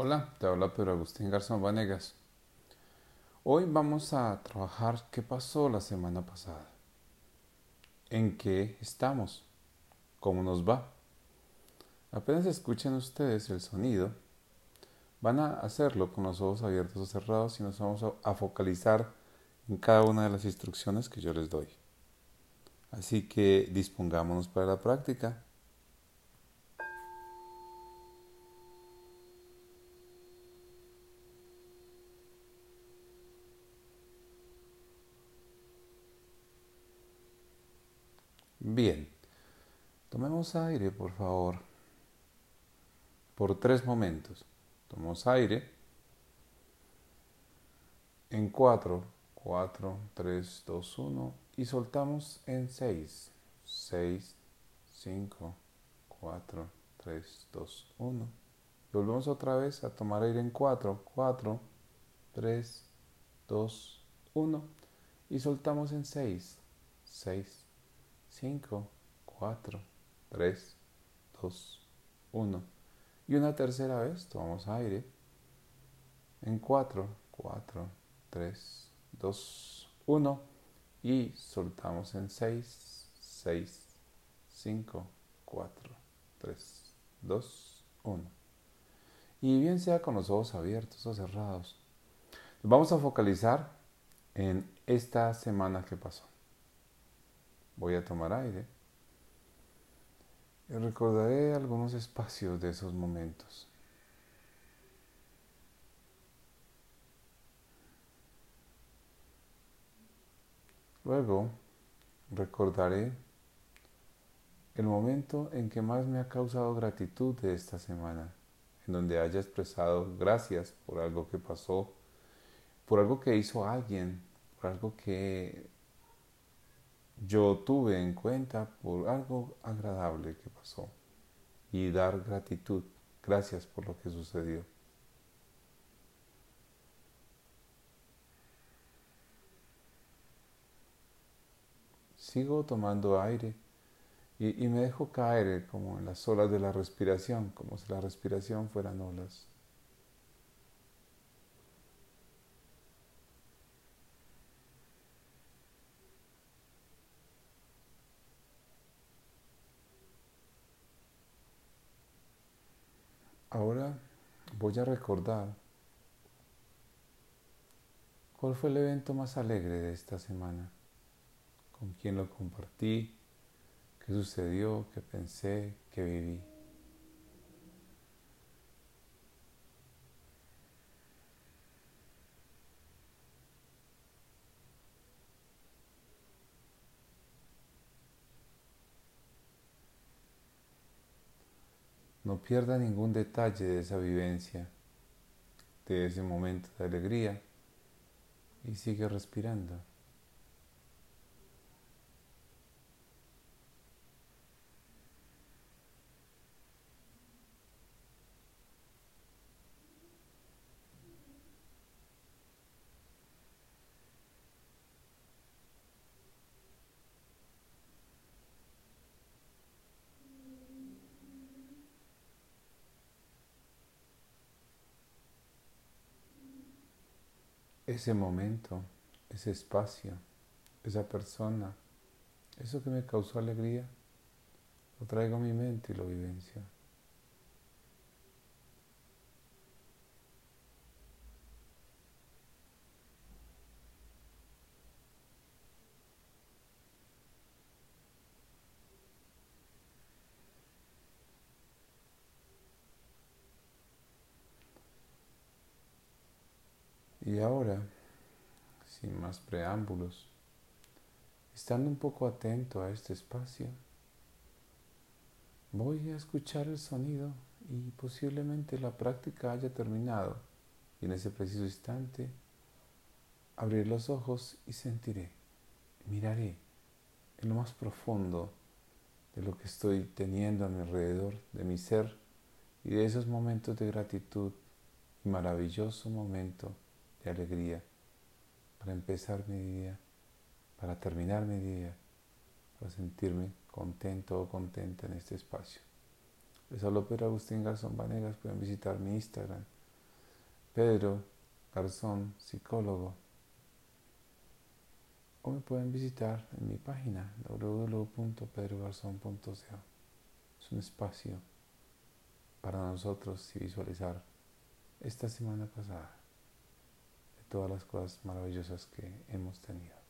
Hola, te habla Pedro Agustín Garzón Vanegas. Hoy vamos a trabajar qué pasó la semana pasada. ¿En qué estamos? ¿Cómo nos va? Apenas escuchen ustedes el sonido, van a hacerlo con los ojos abiertos o cerrados y nos vamos a focalizar en cada una de las instrucciones que yo les doy. Así que dispongámonos para la práctica. Bien, tomemos aire, por favor, por tres momentos. Tomamos aire. En cuatro, cuatro, tres, dos, uno. Y soltamos en seis, seis, cinco, cuatro, tres, dos, uno. Volvemos otra vez a tomar aire en cuatro, cuatro, tres, dos, uno. Y soltamos en seis, seis, 5, 4, 3, 2, 1. Y una tercera vez tomamos aire en 4, 4, 3, 2, 1. Y soltamos en 6, 6, 5, 4, 3, 2, 1. Y bien sea con los ojos abiertos o cerrados. Vamos a focalizar en esta semana que pasó. Voy a tomar aire. Y recordaré algunos espacios de esos momentos. Luego recordaré el momento en que más me ha causado gratitud de esta semana, en donde haya expresado gracias por algo que pasó, por algo que hizo alguien, por algo que yo tuve en cuenta por algo agradable que pasó y dar gratitud, gracias por lo que sucedió. Sigo tomando aire y, me dejo caer como en las olas de la respiración, como si la respiración fueran olas. Ahora voy a recordar cuál fue el evento más alegre de esta semana, con quién lo compartí, qué sucedió, qué pensé, qué viví. No pierda ningún detalle de esa vivencia, de ese momento de alegría y sigue respirando. Ese momento, ese espacio, esa persona, eso que me causó alegría, lo traigo a mi mente y lo vivencio. Y ahora, sin más preámbulos, estando un poco atento a este espacio, voy a escuchar el sonido y posiblemente la práctica haya terminado. Y en ese preciso instante abrir los ojos y sentiré, miraré en lo más profundo de lo que estoy teniendo a mi alrededor, de mi ser y de esos momentos de gratitud y maravilloso momento alegría para empezar mi día, para terminar mi día, para sentirme contento o contenta en este espacio. Les hablo Pedro Agustín Garzón Vanegas, pueden visitar mi Instagram, Pedro Garzón, psicólogo. O me pueden visitar en mi página www.pedrogarzón.co. Es un espacio para nosotros y visualizar esta semana pasada todas las cosas maravillosas que hemos tenido.